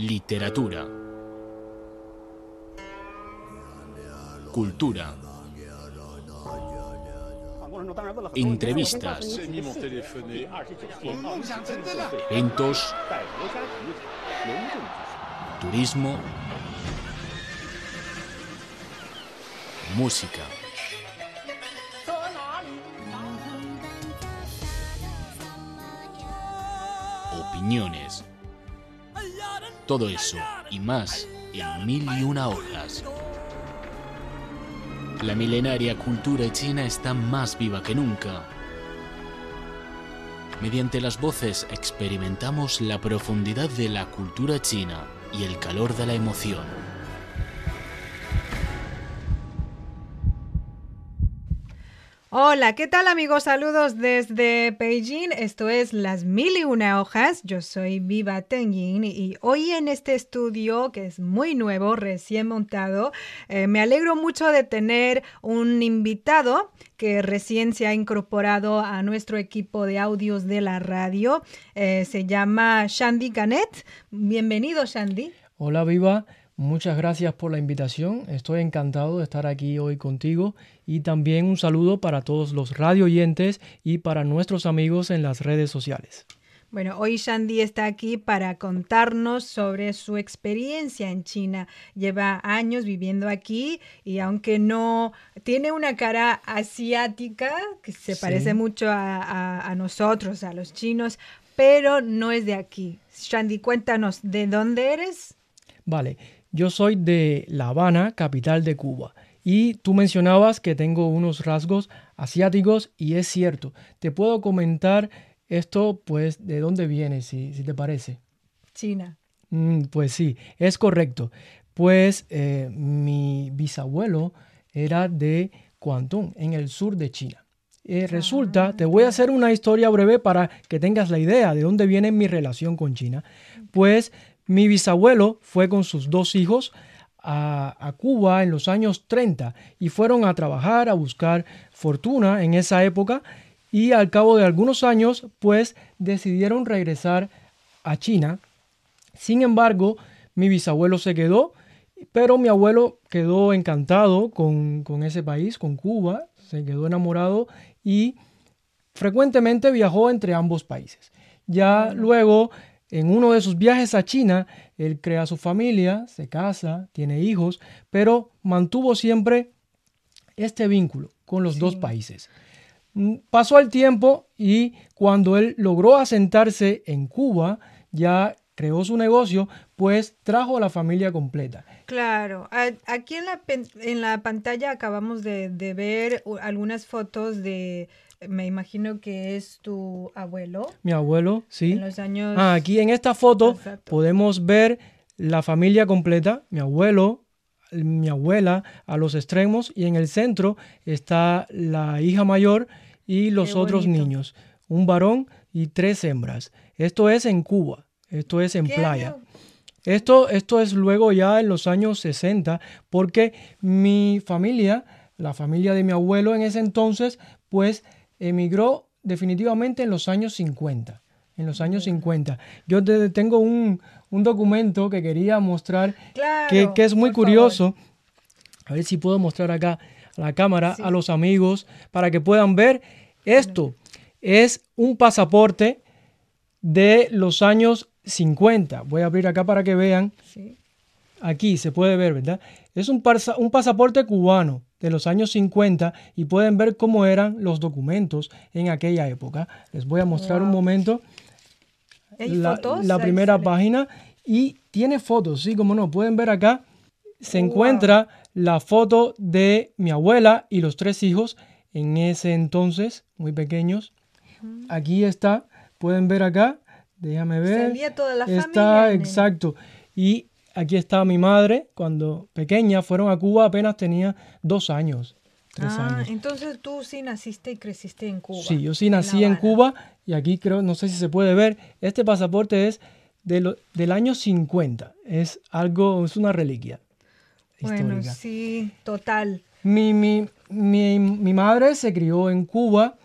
literatura, cultura, entrevistas, eventos, turismo, música. Opiniones. Todo eso y más en mil y una hojas. La milenaria cultura china está más viva que nunca. Mediante las voces experimentamos la profundidad de la cultura china y el calor de la emoción. Hola, ¿qué tal amigos? Saludos desde Beijing. Esto es Las Mil y Una Hojas. Yo soy Viva Tengying y hoy en este estudio, que es muy nuevo, recién montado, eh, me alegro mucho de tener un invitado que recién se ha incorporado a nuestro equipo de audios de la radio. Eh, se llama Shandy Canet. Bienvenido, Shandy. Hola, Viva. Muchas gracias por la invitación. Estoy encantado de estar aquí hoy contigo y también un saludo para todos los radio oyentes y para nuestros amigos en las redes sociales. Bueno, hoy Shandy está aquí para contarnos sobre su experiencia en China. Lleva años viviendo aquí y aunque no tiene una cara asiática, que se parece mucho a, a nosotros, a los chinos, pero no es de aquí. Shandy, cuéntanos, ¿de dónde eres? Vale, yo soy de La Habana, capital de Cuba. Y tú mencionabas que tengo unos rasgos asiáticos y es cierto. Te puedo comentar esto, pues, de dónde viene, si, si te parece. China. Mm, pues sí, es correcto. Pues eh, mi bisabuelo era de Guangdong, en el sur de China. Eh, resulta, Ah, te voy a hacer una historia breve para que tengas la idea de dónde viene mi relación con China. Pues mi bisabuelo fue con sus dos hijos a, Cuba en los años 30 y fueron a trabajar, a buscar fortuna en esa época y al cabo de algunos años pues decidieron regresar a China. Sin embargo, mi bisabuelo se quedó, pero mi abuelo quedó encantado con, con ese país, con Cuba, se quedó enamorado y frecuentemente viajó entre ambos países. Ya luego en uno de sus viajes a China, él crea su familia, se casa, tiene hijos, pero mantuvo siempre este vínculo con los sí. dos países. Pasó el tiempo y cuando él logró asentarse en Cuba, ya creó su negocio, pues trajo a la familia completa. Claro, aquí en la, en la pantalla acabamos de, de ver algunas fotos de, me imagino que es tu abuelo. Mi abuelo, sí. En los años... Ah, aquí en esta foto Exacto. podemos ver la familia completa, mi abuelo, mi abuela a los extremos y en el centro está la hija mayor y los Qué otros bonito. niños, un varón y tres hembras. Esto es en Cuba, esto es en ¿Qué playa. año? Esto, esto es luego ya en los años 60, porque mi familia, la familia de mi abuelo en ese entonces, pues emigró definitivamente en los años 50. En los años 50. Yo te, tengo un, un, documento que quería mostrar Claro, que, que es muy curioso. A ver si puedo mostrar acá a la cámara Sí. a los amigos para que puedan ver. Esto es un pasaporte de los años 50. Voy a abrir acá para que vean. Sí. Aquí se puede ver, ¿verdad? Es un, pasa- un pasaporte cubano de los años 50 y pueden ver cómo eran los documentos en aquella época. Les voy a mostrar un momento ¿Hay la, fotos? la primera sale. página y tiene fotos, sí, como no, pueden ver acá. Se Wow. encuentra la foto de mi abuela y los tres hijos en ese entonces, muy pequeños. Aquí está, pueden ver acá, déjame ver. Salía toda la Está familia. el- exacto. Y aquí está mi madre, cuando pequeña, fueron a Cuba, apenas tenía dos años, tres Ah, años. entonces tú sí naciste y creciste en Cuba. Sí, yo sí nací en. Cuba y aquí creo, no sé si se puede ver, este pasaporte es de lo- del año 50. Es algo, es una reliquia Bueno, histórica. sí, total. Mi, mi, mi, mi madre se crió en Cuba,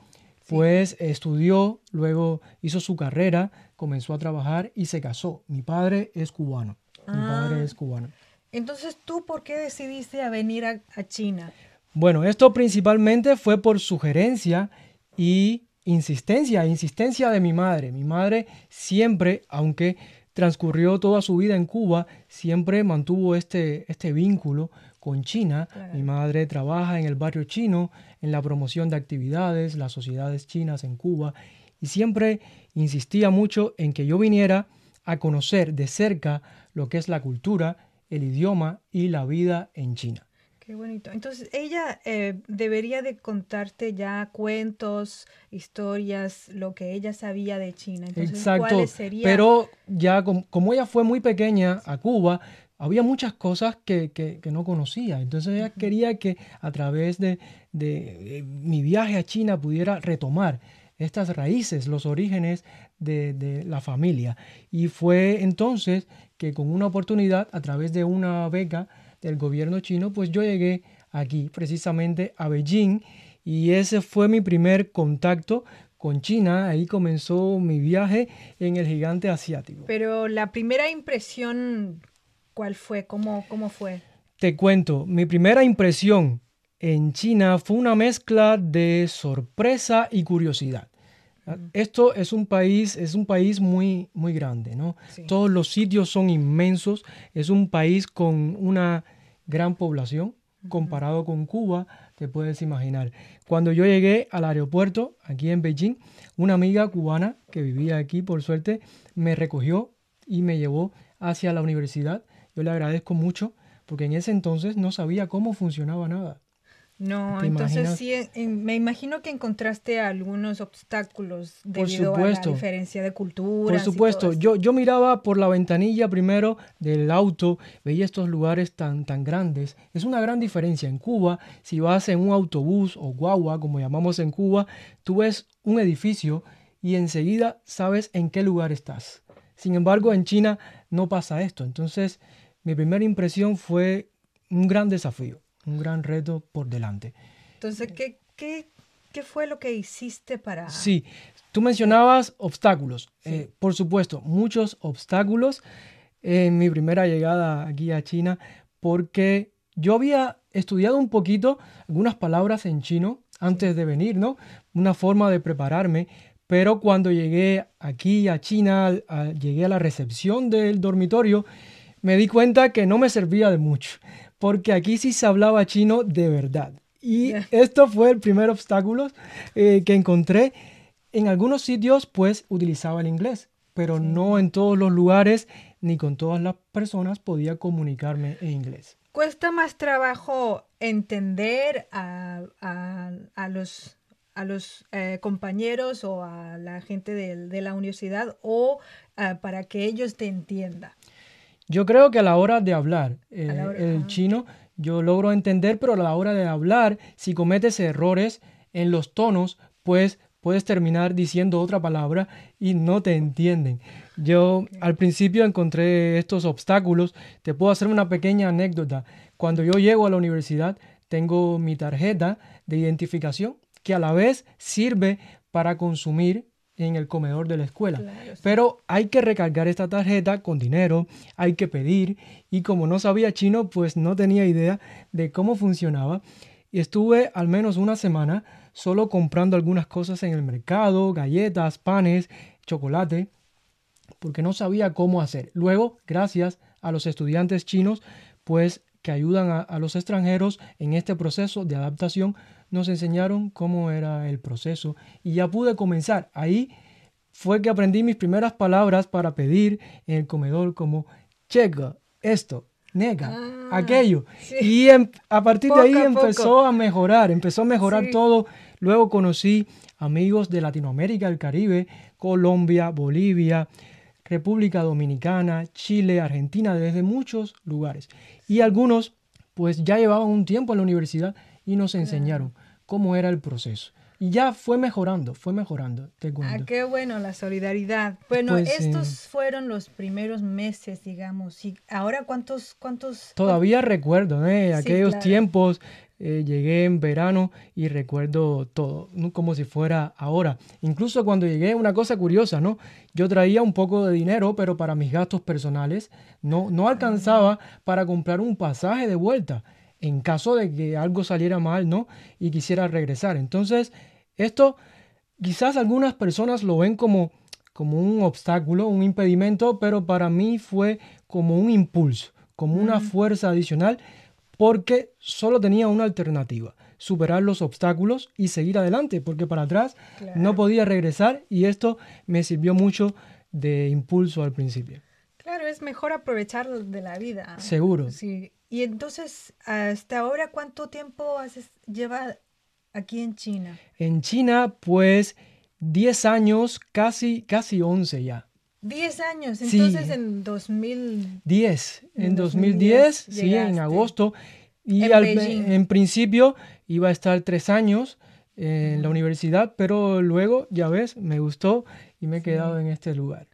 pues estudió, luego hizo su carrera, comenzó a trabajar y se casó. Mi padre es cubano. Mi padre Ah. es cubano. Entonces, ¿tú por qué decidiste a venir a, a China? Bueno, esto principalmente fue por sugerencia y insistencia, insistencia de mi madre. Mi madre siempre, aunque transcurrió toda su vida en Cuba, siempre mantuvo este, este vínculo con China. Claro. Mi madre trabaja en el barrio chino, en la promoción de actividades, las sociedades chinas en Cuba, y siempre insistía mucho en que yo viniera a conocer de cerca lo que es la cultura, el idioma y la vida en China. Qué bonito. Entonces, ella eh, debería de contarte ya cuentos, historias, lo que ella sabía de China. Entonces, Exacto, ¿cuáles serían? pero ya com- como, ella fue muy pequeña a Cuba, había muchas cosas que, que- que no conocía. Entonces ella quería que a través de, de, mi viaje a China pudiera retomar estas raíces, los orígenes de, de la familia. Y fue entonces que con una oportunidad, a través de una beca del gobierno chino, pues yo llegué aquí, precisamente a Beijing, y ese fue mi primer contacto con China. Ahí comenzó mi viaje en el gigante asiático. Pero la primera impresión, ¿cuál fue? ¿Cómo, cómo fue? Te cuento, mi primera impresión en China fue una mezcla de sorpresa y curiosidad. Esto es un país, es un país muy, muy grande, ¿no? Sí. Todos los sitios son inmensos. Es un país con una gran población comparado con Cuba, te puedes imaginar. Cuando yo llegué al aeropuerto aquí en Beijing, una amiga cubana que vivía aquí, por suerte, me recogió y me llevó hacia la universidad. Yo le agradezco mucho porque en ese entonces no sabía cómo funcionaba nada. No, ¿Te entonces imaginas? sí, en- me imagino que encontraste algunos obstáculos Por debido a la diferencia de cultura. Por supuesto, yo, yo miraba por la ventanilla primero del auto, veía estos lugares tan, tan grandes. Es una gran diferencia. En Cuba, si vas en un autobús o guagua, como llamamos en Cuba, tú ves un edificio y enseguida sabes en qué lugar estás. Sin embargo, en China no pasa esto. Entonces, mi primera impresión fue un gran desafío, un gran reto por delante. Entonces, ¿qué, qué, qué fue lo que hiciste para...? Sí, tú mencionabas obstáculos. Eh, por supuesto, muchos obstáculos en mi primera llegada aquí a China, porque yo había estudiado un poquito algunas palabras en chino antes de venir, ¿no? Una forma de prepararme, pero cuando llegué aquí a China, a- llegué a la recepción del dormitorio, me di cuenta que no me servía de mucho, porque aquí sí se hablaba chino de verdad. Y esto fue el primer obstáculo eh, que encontré. En algunos sitios, pues, utilizaba el inglés, pero no en todos los lugares ni con todas las personas podía comunicarme en inglés. ¿Cuesta más trabajo entender a, a- a los, a los eh, compañeros o a la gente de, la universidad o ah, para que ellos te entiendan? Yo creo que a la hora de hablar eh, hora- el chino, yo logro entender, pero a la hora de hablar, si cometes errores en los tonos, pues puedes terminar diciendo otra palabra y no te entienden. Yo al principio encontré estos obstáculos. Te puedo hacer una pequeña anécdota. Cuando yo llego a la universidad, tengo mi tarjeta de identificación que a la vez sirve para consumir en el comedor de la escuela. Claro, sí. Pero hay que recargar esta tarjeta con dinero, hay que pedir y como no sabía chino, pues no tenía idea de cómo funcionaba. Y estuve al menos una semana solo comprando algunas cosas en el mercado, galletas, panes, chocolate, porque no sabía cómo hacer. Luego, gracias a los estudiantes chinos, pues que ayudan a, a los extranjeros en este proceso de adaptación, nos enseñaron cómo era el proceso y ya pude comenzar. Ahí fue que aprendí mis primeras palabras para pedir en el comedor como chega, esto, nega, Ah, aquello. sí. Y em- a partir de ahí a empezó a mejorar, empezó a mejorar Sí. todo. Luego conocí amigos de Latinoamérica, el Caribe, Colombia, Bolivia, República Dominicana, Chile, Argentina, desde muchos lugares. Y algunos pues ya llevaban un tiempo en la universidad y nos enseñaron cómo era el proceso. Y ya fue mejorando, fue mejorando, te Ah, cuento. qué bueno la solidaridad. Bueno, Pues, sí. estos fueron los primeros meses, digamos. Y ahora cuántos, cuántos. Todavía recuerdo ¿eh? Sí, aquellos claro. tiempos eh, llegué en verano y recuerdo todo, como si fuera ahora. Incluso cuando llegué, una cosa curiosa, ¿no? Yo traía un poco de dinero, pero para mis gastos personales no, no alcanzaba para comprar un pasaje de vuelta en caso de que algo saliera mal, ¿no? Y quisiera regresar. Entonces, esto quizás algunas personas lo ven como, como un obstáculo, un impedimento, pero para mí fue como un impulso, como una fuerza adicional porque solo tenía una alternativa, superar los obstáculos y seguir adelante, porque para atrás no podía regresar y esto me sirvió mucho de impulso al principio. Claro, es mejor aprovechar de la vida. Seguro. Sí. Y entonces, hasta ahora, ¿cuánto tiempo haces, lleva aquí en China? En China, pues 10 años, casi, casi 11 ya. 10 años, entonces en 2010. En 2010, sí, en agosto. Y en, en, principio iba a estar tres años en la universidad, pero luego, ya ves, me gustó y me he quedado en este lugar.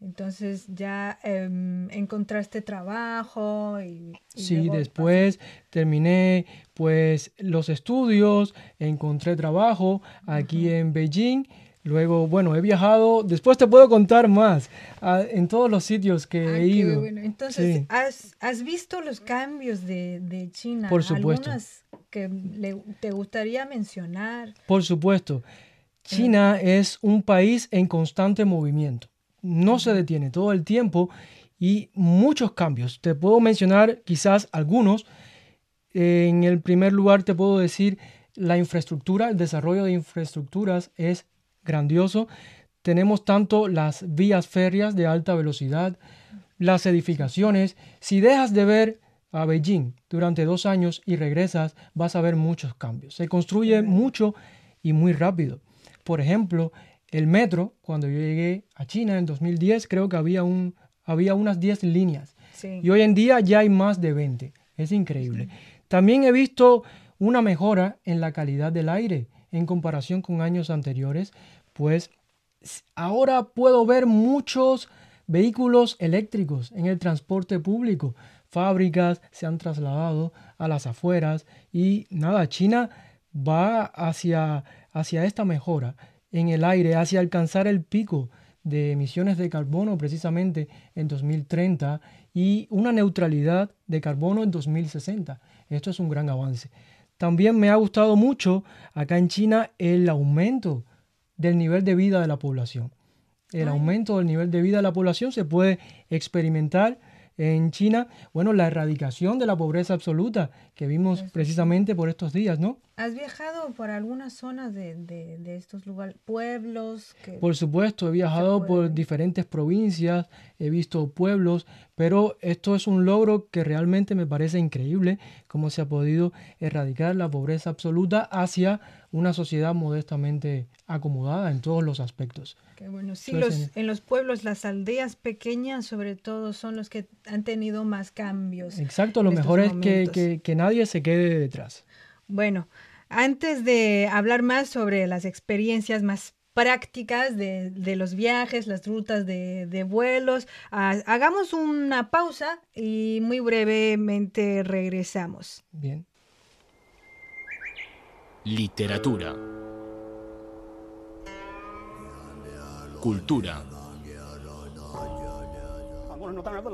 Entonces ya em, encontraste trabajo y... sí, después terminé pues los estudios, encontré trabajo aquí en Beijing Luego, bueno, he viajado, después te puedo contar más, en todos los sitios que he ido. Bueno. Entonces, ¿has, visto los cambios de, China? Por supuesto. Algunas que te gustaría mencionar. Por supuesto. China es un país en constante movimiento. No se detiene todo el tiempo y muchos cambios. Te puedo mencionar quizás algunos. En el primer lugar te puedo decir la infraestructura, el desarrollo de infraestructuras es grandioso. Tenemos tanto las vías férreas de alta velocidad, las edificaciones. Si dejas de ver a Beijing durante dos años y regresas, vas a ver muchos cambios. Se construye mucho y muy rápido. Por ejemplo, el metro, cuando yo llegué a China en 2010, creo que había, un, había unas 10 líneas. Y hoy en día ya hay más de 20. Es increíble. También he visto una mejora en la calidad del aire en comparación con años anteriores pues ahora puedo ver muchos vehículos eléctricos en el transporte público. Fábricas se han trasladado a las afueras y nada, China va hacia, hacia esta mejora en el aire, hacia alcanzar el pico de emisiones de carbono precisamente en 2030 y una neutralidad de carbono en 2060. Esto es un gran avance. También me ha gustado mucho acá en China el aumento del nivel de vida de la población. El aumento del nivel de vida de la población se puede experimentar en China, bueno, la erradicación de la pobreza absoluta que vimos precisamente por estos días, ¿no? ¿Has viajado por algunas zonas de, de, estos lugares, pueblos? Por supuesto, he viajado por diferentes provincias, he visto pueblos, pero esto es un logro que realmente me parece increíble, cómo se ha podido erradicar la pobreza absoluta hacia una sociedad modestamente acomodada en todos los aspectos. Qué bueno. Sí, los, en los pueblos, las aldeas pequeñas sobre todo son los que han tenido más cambios. Exacto, lo mejor es que, que, nadie se quede detrás. Bueno, antes de hablar más sobre las experiencias más prácticas de, de los viajes, las rutas de, de vuelos, ah, hagamos una pausa y muy brevemente regresamos. Bien. Literatura. Cultura.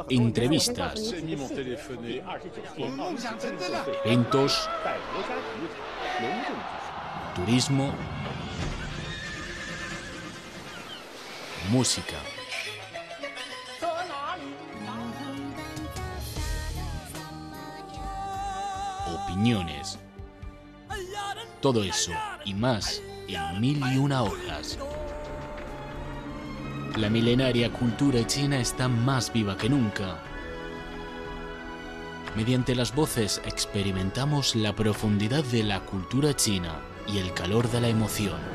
Entrevistas. Eventos. Turismo. Música. Opiniones todo eso y más en mil y una hojas. La milenaria cultura china está más viva que nunca. Mediante las voces experimentamos la profundidad de la cultura china y el calor de la emoción.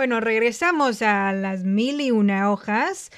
Bueno, regresamos a las mil y una hojas.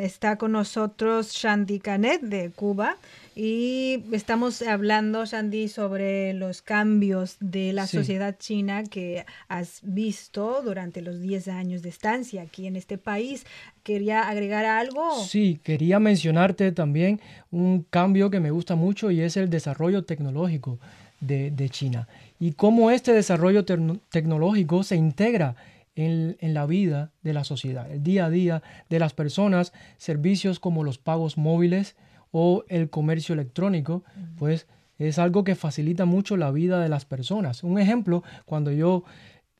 está con nosotros Shandy Canet de Cuba. Y estamos hablando, Shandy, sobre los cambios de la sociedad china que has visto durante los 10 años de estancia aquí en este país. ¿Quería agregar algo? Sí, quería mencionarte también un cambio que me gusta mucho y es el desarrollo tecnológico de, China. Y cómo este desarrollo tecnológico se integra en, en, la vida de la sociedad, el día a día de las personas, servicios como los pagos móviles, o el comercio electrónico, pues es algo que facilita mucho la vida de las personas. Un ejemplo, cuando yo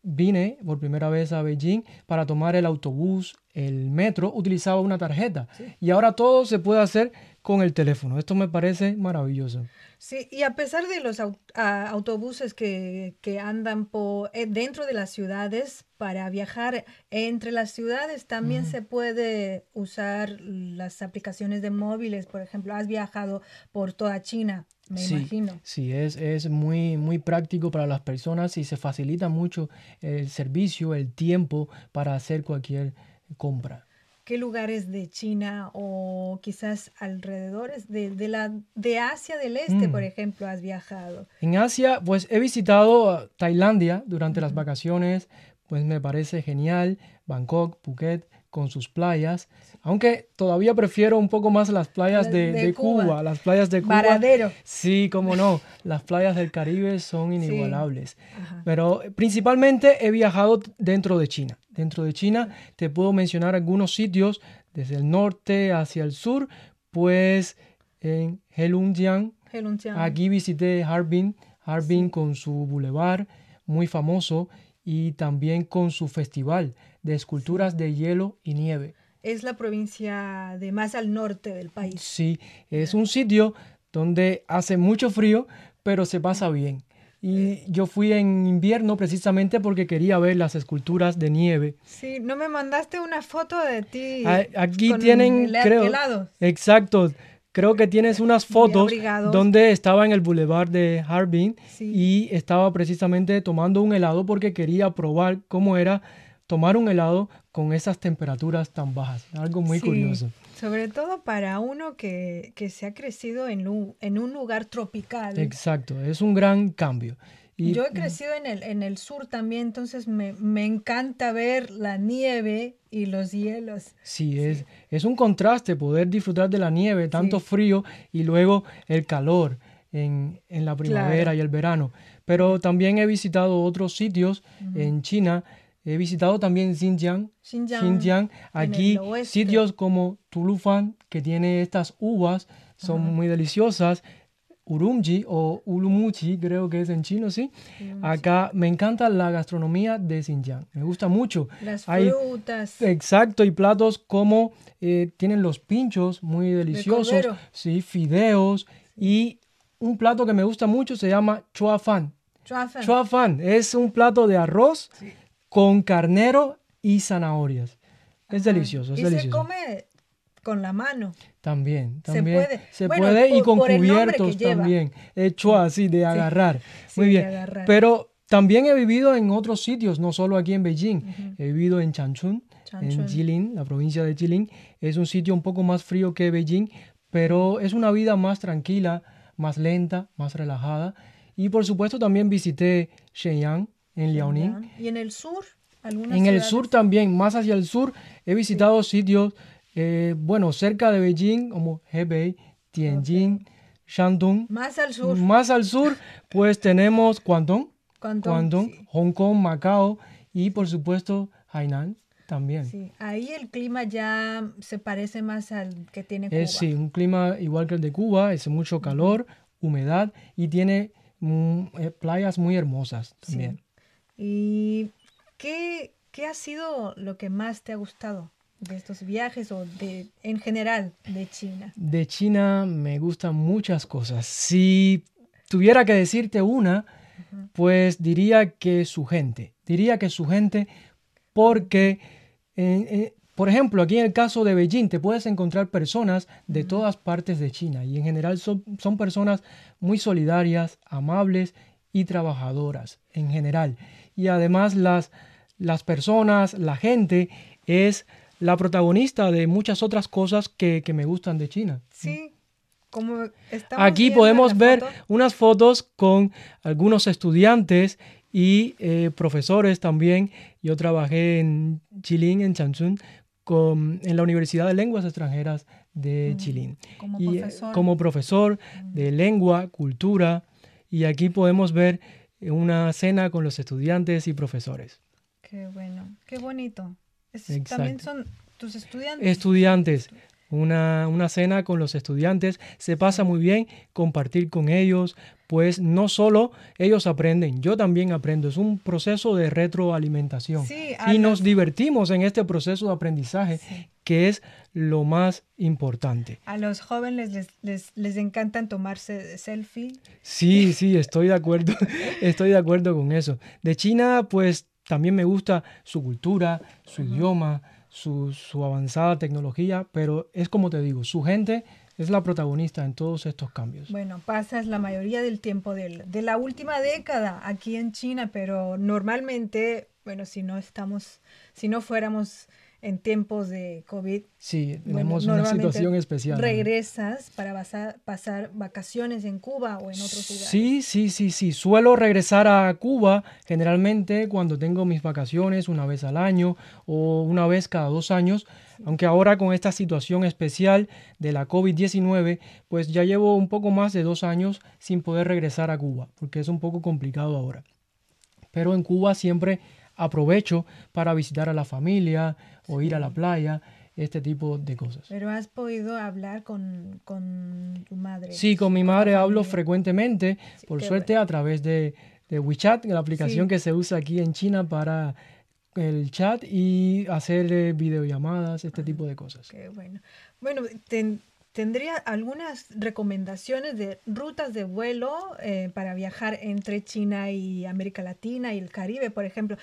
vine por primera vez a Beijing para tomar el autobús, el metro, utilizaba una tarjeta. Y ahora todo se puede hacer con el teléfono. Esto me parece maravilloso. Sí, y a pesar de los autobuses que, andan por, eh, dentro de las ciudades, para viajar entre las ciudades también se puede usar las aplicaciones de móviles. Por ejemplo, has viajado por toda China, me imagino. Sí, es, es muy, muy práctico para las personas y se facilita mucho el servicio, el tiempo para hacer cualquier compra qué lugares de China o quizás alrededores de, de la, de Asia del Este, por mm. ejemplo, has viajado? En Asia, pues he visitado Tailandia durante las vacaciones, pues me parece genial, Bangkok, Phuket, con sus playas, aunque todavía prefiero un poco más las playas de, Cuba. las playas de Cuba. Varadero. Sí, cómo no, las playas del Caribe son inigualables. Pero principalmente he viajado dentro de China. Dentro de China te puedo mencionar algunos sitios desde el norte hacia el sur, pues en Heilongjiang, aquí visité Harbin, Harbin con su bulevar muy famoso y también con su festival de esculturas de hielo y nieve. Es la provincia de más al norte del país. Sí, es un sitio donde hace mucho frío, pero se pasa bien. Y yo fui en invierno precisamente porque quería ver las esculturas de nieve. Sí, no me mandaste una foto de ti. Aquí tienen, creo. Exacto. Creo que tienes unas fotos donde estaba en el boulevard de Harbin y estaba precisamente tomando un helado porque quería probar cómo era tomar un helado con esas temperaturas tan bajas. Algo muy curioso. Sobre todo para uno que, se ha crecido en un, en un lugar tropical. Exacto, es un gran cambio. Y, Yo he crecido en el, en el sur también, entonces me, encanta ver la nieve y los hielos. Sí, Es, es un contraste poder disfrutar de la nieve, tanto frío y luego el calor en, la primavera y el verano. Pero también he visitado otros sitios en China He visitado también Xinjiang. Xinjiang. Aquí sitios como Tulufan, que tiene estas uvas, son muy deliciosas. Urumqi o Ulumuchi, creo que es en chino, ¿sí? Acá me encanta la gastronomía de Xinjiang, me gusta mucho. Las frutas. exacto, y platos como eh, tienen los pinchos muy deliciosos, sí, fideos y un plato que me gusta mucho se llama chua fan. Chua fan. es un plato de arroz con carnero y zanahorias. Es delicioso, es y se come con la mano. También, también. Se puede, se puede y con cubiertos también. Hecho así, de agarrar. Muy bien. Pero también he vivido en otros sitios, no solo aquí en Beijing. He vivido en Changchun, en Jilin, la provincia de Jilin. Es un sitio un poco más frío que Beijing, pero es una vida más tranquila, más lenta, más relajada. Y por supuesto también visité Shenyang, en Liaoning. ¿Y en el sur? En el sur también, más hacia el sur, he visitado sitios, eh, bueno, cerca de Beijing, como Hebei, Tianjin, Shandong. Más al sur. Más al sur, pues tenemos Guangdong, Guangdong, Hong Kong, Macao y por supuesto Hainan también. Sí, ahí el clima ya se parece más al que tiene Cuba. sí, un clima igual que el de Cuba, es mucho calor, humedad y tiene mm, eh, playas muy hermosas también. ¿Y qué, qué ha sido lo que más te ha gustado? De estos viajes o de en general de China? De China me gustan muchas cosas. Si tuviera que decirte una, pues diría que su gente. Diría que su gente porque, por ejemplo, aquí en el caso de Beijing te puedes encontrar personas de todas partes de China y en general son, son personas muy solidarias, amables y trabajadoras en general y además las, las personas, la gente, es la protagonista de muchas otras cosas que, me gustan de China. Sí. Como Aquí podemos ver unas fotos con algunos estudiantes y eh, profesores también. Yo trabajé en Chilín, en Changchun, con, en la Universidad de Lenguas Extranjeras de mm, Chilín. Como y, eh, profesor. como profesor mm. de lengua, cultura. Y aquí podemos ver una cena con los estudiantes y profesores. Qué bueno, qué bonito. También son tus estudiantes. Estudiantes. Una, una, cena con los estudiantes, se pasa muy bien compartir con ellos, pues no solo ellos aprenden, yo también aprendo, es un proceso de retroalimentación y nos divertimos en este proceso de aprendizaje que es lo más importante. A los jóvenes les, les, les encantan tomarse selfie. Sí, sí, estoy de acuerdo, estoy de acuerdo con eso. De China, pues también me gusta su cultura, su idioma, su, su, avanzada tecnología, pero es como te digo, su gente es la protagonista en todos estos cambios. Bueno, pasas la mayoría del tiempo de, de la última década aquí en China, pero normalmente, bueno, si no estamos, si no fuéramos en tiempos de COVID. Sí, tenemos una situación especial. ¿Regresas para pasar, vacaciones en Cuba o en otros lugares? Sí, sí, sí, sí. Suelo regresar a Cuba generalmente cuando tengo mis vacaciones una vez al año o una vez cada dos años. Aunque ahora con esta situación especial de la COVID-19, pues ya llevo un poco más de dos años sin poder regresar a Cuba, porque es un poco complicado ahora. Pero en Cuba siempre aprovecho para visitar a la familia o ir a la playa, este tipo de cosas. Pero has podido hablar con, tu madre. Sí, con mi madre hablo frecuentemente, por suerte a través de, de WeChat, la aplicación que se usa aquí en China para el chat y hacer eh, videollamadas, este tipo de cosas. Qué bueno. Bueno, ¿Tendría algunas recomendaciones de rutas de vuelo eh, para viajar entre China y América Latina y el Caribe, por ejemplo?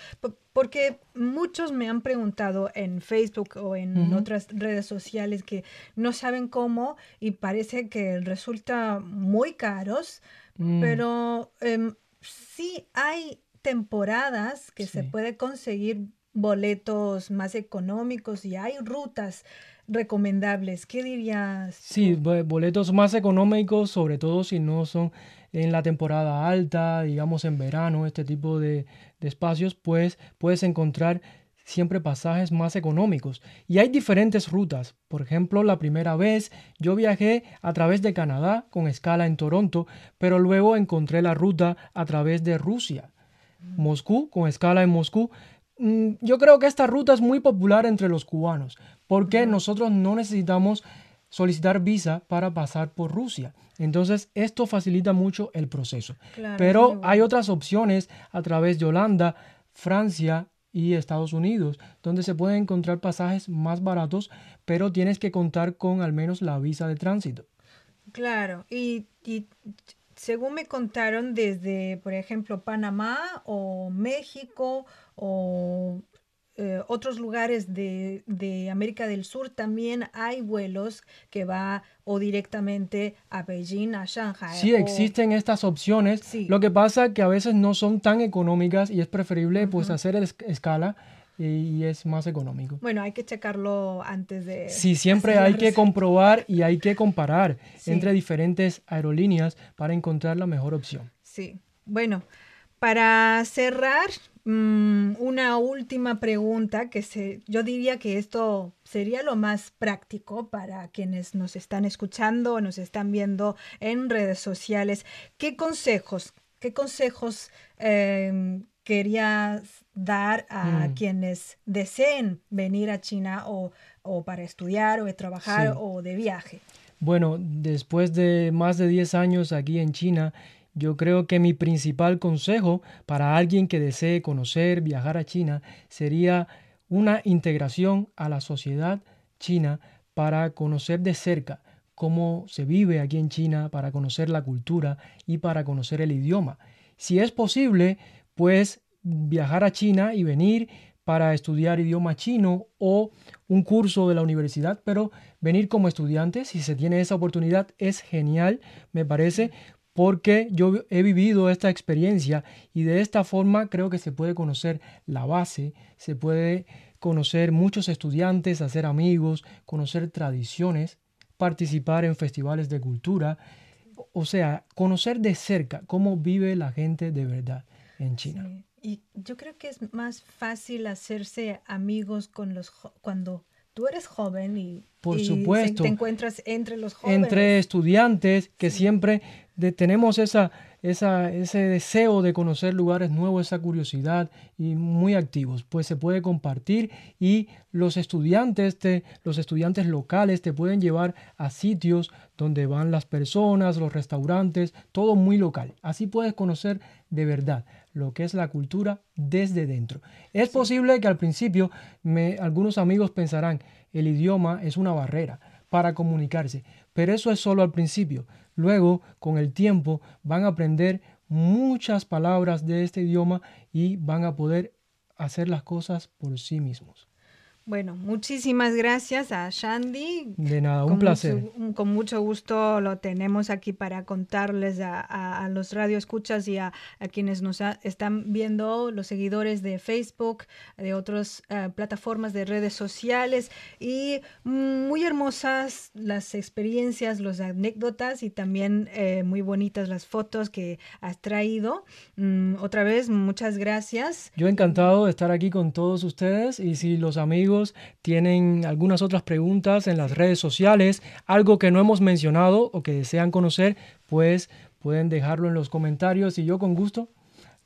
porque muchos me han preguntado en Facebook o en otras redes sociales que no saben cómo y parece que resulta muy caros, mm. pero em, sí hay temporadas que se puede conseguir boletos más económicos y hay rutas recomendables. ¿Qué dirías? Sí, boletos más económicos, sobre todo si no son en la temporada alta, digamos en verano, este tipo de, espacios, pues puedes encontrar siempre pasajes más económicos. Y hay diferentes rutas. Por ejemplo, la primera vez yo viajé a través de Canadá con escala en Toronto, pero luego encontré la ruta a través de Rusia. Moscú, con escala en Moscú, Mm, yo creo que esta ruta es muy popular entre los cubanos, porque nosotros no necesitamos solicitar visa para pasar por Rusia. Entonces, esto facilita mucho el proceso. Pero hay otras opciones a través de Holanda, Francia y Estados Unidos, donde se pueden encontrar pasajes más baratos, pero tienes que contar con al menos la visa de tránsito. Claro, y, y según me contaron, desde, por ejemplo, Panamá o México o eh, otros lugares de, América del Sur también hay vuelos que va o directamente a Beijing, a Shanghai. Sí, existen estas opciones. Lo que pasa es que a veces no son tan económicas y es preferible pues hacer escala y es más económico. Bueno, hay que checarlo antes de... Sí, siempre hay que comprobar y hay que comparar entre diferentes aerolíneas para encontrar la mejor opción. Sí, bueno, para cerrar, mm, una última pregunta que se, yo diría que esto sería lo más práctico para quienes nos están escuchando o nos están viendo en redes sociales. ¿Qué consejos, qué consejos em, querías dar a mm. quienes deseen venir a China o, para estudiar o de trabajar o de viaje? Bueno, después de más de 10 años aquí en China, yo creo que mi principal consejo para alguien que desee conocer, viajar a China, sería una integración a la sociedad china para conocer de cerca cómo se vive aquí en China, para conocer la cultura y para conocer el idioma. Si es posible, pues viajar a China y venir para estudiar idioma chino o un curso de la universidad, pero venir como estudiante, si se tiene esa oportunidad, es genial, me parece, porque yo he vivido esta experiencia y de esta forma creo que se puede conocer la base, se puede conocer muchos estudiantes, hacer amigos, conocer tradiciones, participar en festivales de cultura, o sea, conocer de cerca cómo vive la gente de verdad en China. Y yo creo que es más fácil hacerse amigos con los cuando tú eres joven y, Por supuesto, te encuentras entre los jóvenes. Entre estudiantes que siempre tenemos esa, esa, ese deseo de conocer lugares nuevos, esa curiosidad y muy activos. Pues se puede compartir y los estudiantes, te, los estudiantes locales te pueden llevar a sitios donde van las personas, los restaurantes, todo muy local. Así puedes conocer de verdad lo que es la cultura desde dentro. Es posible que al principio me, algunos amigos pensarán, el idioma es una barrera para comunicarse, pero eso es solo al principio. Luego, con el tiempo, van a aprender muchas palabras de este idioma y van a poder hacer las cosas por sí mismos. Bueno, muchísimas gracias a Shandy. De nada, un placer. con mucho gusto lo tenemos aquí para contarles a, los radioescuchas y a, quienes nos están viendo, los seguidores de Facebook, de otras eh, plataformas de redes sociales. Y muy hermosas las experiencias, las anécdotas y también eh, muy bonitas las fotos que has traído. Mm, otra vez, muchas gracias. Yo encantado de estar aquí con todos ustedes y si los amigos tienen algunas otras preguntas en las redes sociales, algo que no hemos mencionado o que desean conocer, pues pueden dejarlo en los comentarios y yo con gusto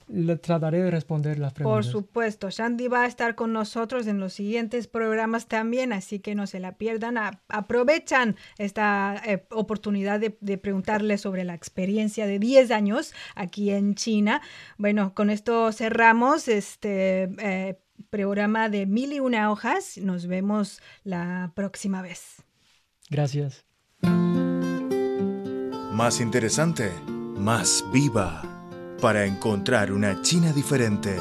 le trataré de responder las preguntas. Por supuesto, Shandy va a estar con nosotros en los siguientes programas también, así que no se la pierdan. aprovechan esta eh, oportunidad de, preguntarle sobre la experiencia de 10 años aquí en China. Bueno, con esto cerramos este eh, programa de Mil y una hojas. Nos vemos la próxima vez. Gracias. Más interesante, más viva, para encontrar una China diferente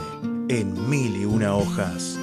en Mil y una hojas.